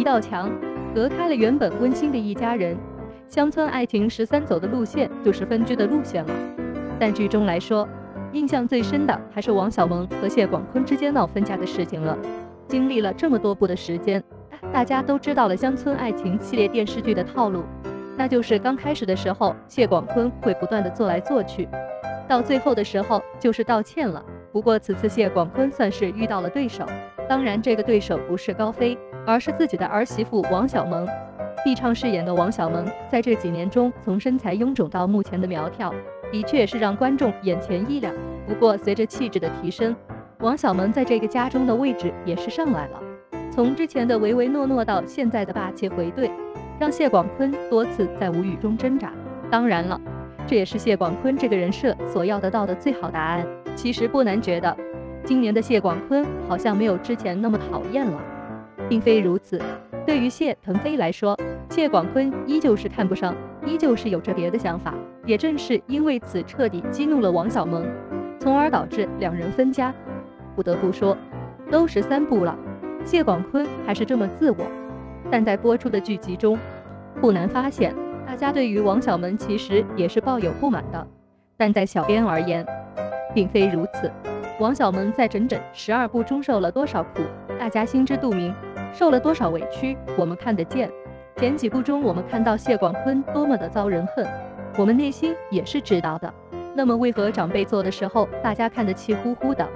一道墙隔开了原本温馨的一家人。乡村爱情十三走的路线就是分居的路线了。但剧中来说，印象最深的还是王小蒙和谢广坤之间闹分家的事情了。经历了这么多部的时间，大家都知道了乡村爱情系列电视剧的套路，那就是刚开始的时候，谢广坤会不断的做来做去，到最后的时候就是道歉了。不过此次谢广坤算是遇到了对手，当然这个对手不是高飞，而是自己的儿媳妇王小蒙。毕畅饰演的王小蒙，在这几年中从身材臃肿到目前的苗条，的确是让观众眼前一亮。不过随着气质的提升，王小蒙在这个家中的位置也是上来了。从之前的唯唯诺诺到现在的霸气回怼，让谢广坤多次在无语中挣扎。当然了，这也是谢广坤这个人设所要得到的最好答案。其实不难觉得，今年的谢广坤好像没有之前那么讨厌了，并非如此。对于谢腾飞来说，谢广坤依旧是看不上，依旧是有着别的想法。也正是因为此，彻底激怒了王小蒙，从而导致两人分家。不得不说，都十三部了，谢广坤还是这么自我。但在播出的剧集中，不难发现，大家对于王小蒙其实也是抱有不满的。但在小编而言，并非如此。王小蒙在整整十二部中受了多少苦，大家心知肚明。受了多少委屈，我们看得见。前几部中，我们看到谢广坤多么的遭人恨，我们内心也是知道的。那么，为何长辈做的时候，大家看得气呼呼的，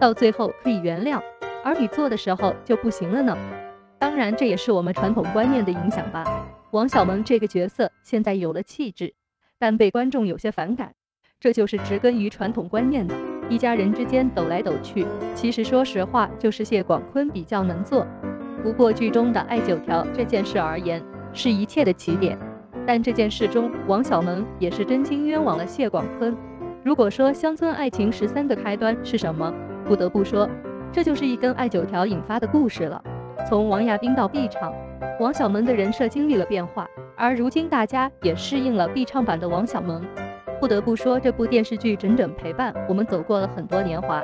到最后可以原谅，而你做的时候就不行了呢？当然，这也是我们传统观念的影响吧。王小蒙这个角色现在有了气质，但被观众有些反感，这就是植根于传统观念的。一家人之间抖来抖去，其实说实话，就是谢广坤比较能做。不过剧中的爱九条这件事而言，是一切的起点。但这件事中，王小蒙也是真心冤枉了谢广坤。如果说乡村爱情十三的开端是什么，不得不说，这就是一根爱九条引发的故事了。从王亚斌到毕畅，王小蒙的人设经历了变化，而如今大家也适应了毕畅版的王小蒙。不得不说，这部电视剧整整陪伴我们走过了很多年华。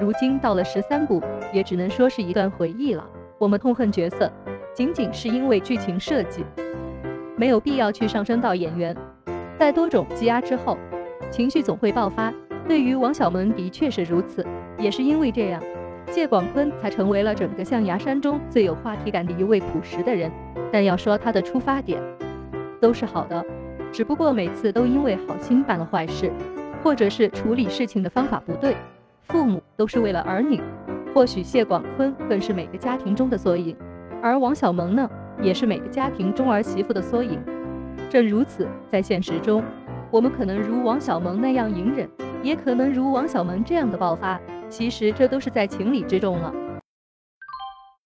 如今到了十三部，也只能说是一段回忆了。我们痛恨角色，仅仅是因为剧情设计没有必要去上升到演员。在多种积压之后，情绪总会爆发。对于王小蒙的确是如此，也是因为这样，谢广坤才成为了整个象牙山中最有话题感的一位朴实的人。但要说他的出发点都是好的，只不过每次都因为好心办了坏事，或者是处理事情的方法不对。父母都是为了儿女。或许谢广坤更是每个家庭中的缩影，而王小蒙呢，也是每个家庭中儿媳妇的缩影。正如此，在现实中，我们可能如王小蒙那样隐忍，也可能如王小蒙这样的爆发，其实这都是在情理之中了。